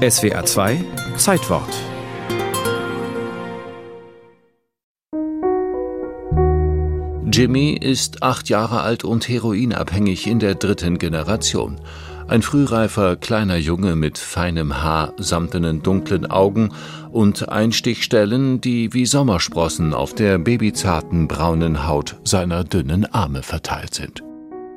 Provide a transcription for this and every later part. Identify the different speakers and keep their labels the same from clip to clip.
Speaker 1: SWA 2 Zeitwort
Speaker 2: Jimmy ist acht Jahre alt und heroinabhängig in der dritten Generation. Ein frühreifer kleiner Junge mit feinem Haar, samtenen dunklen Augen und Einstichstellen, die wie Sommersprossen auf der babyzarten braunen Haut seiner dünnen Arme verteilt sind.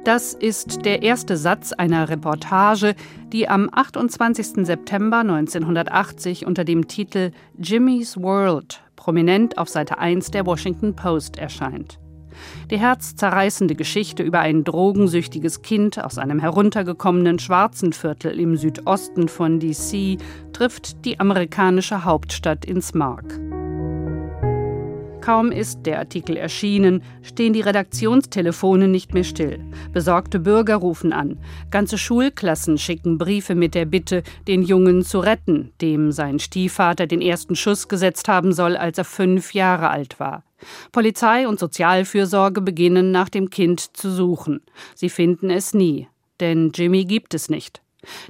Speaker 3: Das ist der erste Satz einer Reportage, die am 28. September 1980 unter dem Titel Jimmy's World prominent auf Seite 1 der Washington Post erscheint. Die herzzerreißende Geschichte über ein drogensüchtiges Kind aus einem heruntergekommenen schwarzen Viertel im Südosten von DC trifft die amerikanische Hauptstadt ins Mark. Kaum ist der Artikel erschienen, stehen die Redaktionstelefone nicht mehr still. Besorgte Bürger rufen an. Ganze Schulklassen schicken Briefe mit der Bitte, den Jungen zu retten, dem sein Stiefvater den ersten Schuss gesetzt haben soll, als er fünf Jahre alt war. Polizei und Sozialfürsorge beginnen nach dem Kind zu suchen. Sie finden es nie, denn Jimmy gibt es nicht.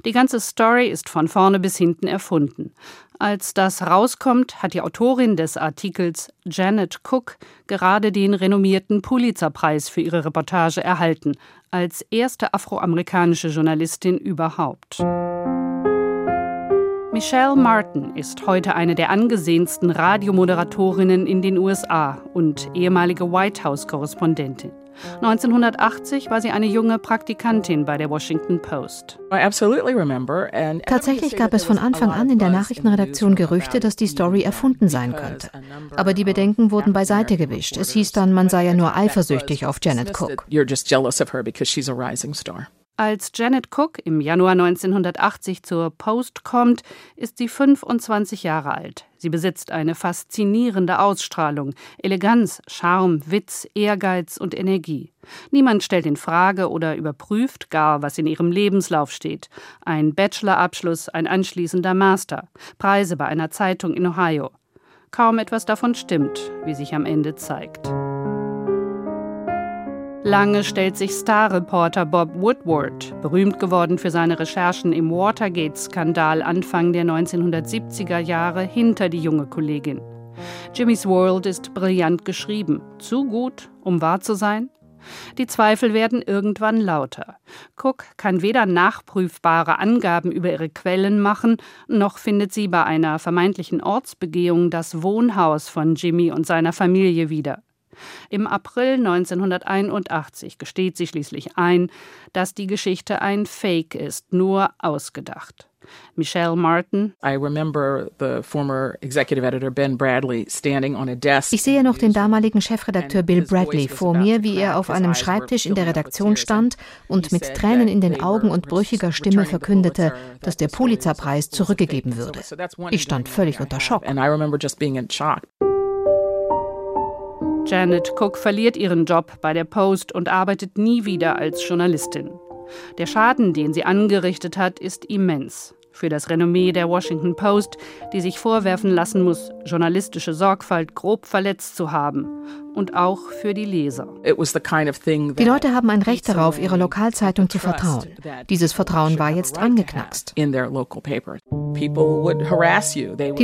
Speaker 3: Die ganze Story ist von vorne bis hinten erfunden. Als das rauskommt, hat die Autorin des Artikels Janet Cook gerade den renommierten Pulitzerpreis für ihre Reportage erhalten, als erste afroamerikanische Journalistin überhaupt. Michelle Martin ist heute eine der angesehensten Radiomoderatorinnen in den USA und ehemalige White House-Korrespondentin. 1980 war sie eine junge Praktikantin bei der Washington Post.
Speaker 4: Tatsächlich gab es von Anfang an in der Nachrichtenredaktion Gerüchte, dass die Story erfunden sein könnte. Aber die Bedenken wurden beiseite gewischt. Es hieß dann, man sei ja nur eifersüchtig auf Janet Cook.
Speaker 3: Als Janet Cook im Januar 1980 zur Post kommt, ist sie 25 Jahre alt. Sie besitzt eine faszinierende Ausstrahlung, Eleganz, Charme, Witz, Ehrgeiz und Energie. Niemand stellt in Frage oder überprüft gar, was in ihrem Lebenslauf steht. Ein Bachelorabschluss, ein anschließender Master, Preise bei einer Zeitung in Ohio. Kaum etwas davon stimmt, wie sich am Ende zeigt. Lange stellt sich Starreporter Bob Woodward, berühmt geworden für seine Recherchen im Watergate-Skandal Anfang der 1970er Jahre, hinter die junge Kollegin. Jimmy's World ist brillant geschrieben, zu gut, um wahr zu sein. Die Zweifel werden irgendwann lauter. Cook kann weder nachprüfbare Angaben über ihre Quellen machen, noch findet sie bei einer vermeintlichen Ortsbegehung das Wohnhaus von Jimmy und seiner Familie wieder. Im April 1981 gesteht sie schließlich ein, dass die Geschichte ein Fake ist, nur ausgedacht. Michelle Martin.
Speaker 4: Ich sehe noch den damaligen Chefredakteur Bill Bradley vor mir, wie er auf einem Schreibtisch in der Redaktion stand und mit Tränen in den Augen und brüchiger Stimme verkündete, dass der Pulitzerpreis zurückgegeben würde. Ich stand völlig unter Schock.
Speaker 3: Janet Cook verliert ihren Job bei der Post und arbeitet nie wieder als Journalistin. Der Schaden, den sie angerichtet hat, ist immens. Für das Renommee der Washington Post, die sich vorwerfen lassen muss, journalistische Sorgfalt grob verletzt zu haben und auch für die Leser.
Speaker 4: Die Leute haben ein Recht darauf, ihrer Lokalzeitung zu vertrauen. Dieses Vertrauen war jetzt angeknackst. Die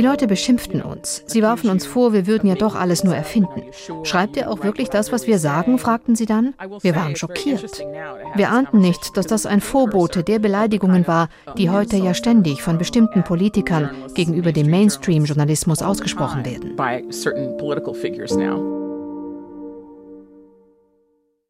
Speaker 4: Leute beschimpften uns. Sie warfen uns vor, wir würden ja doch alles nur erfinden. Schreibt ihr auch wirklich das, was wir sagen? fragten sie dann. Wir waren schockiert. Wir ahnten nicht, dass das ein Vorbote der Beleidigungen war, die heute ja ständig von bestimmten Politikern gegenüber dem Mainstream-Journalismus ausgesprochen werden.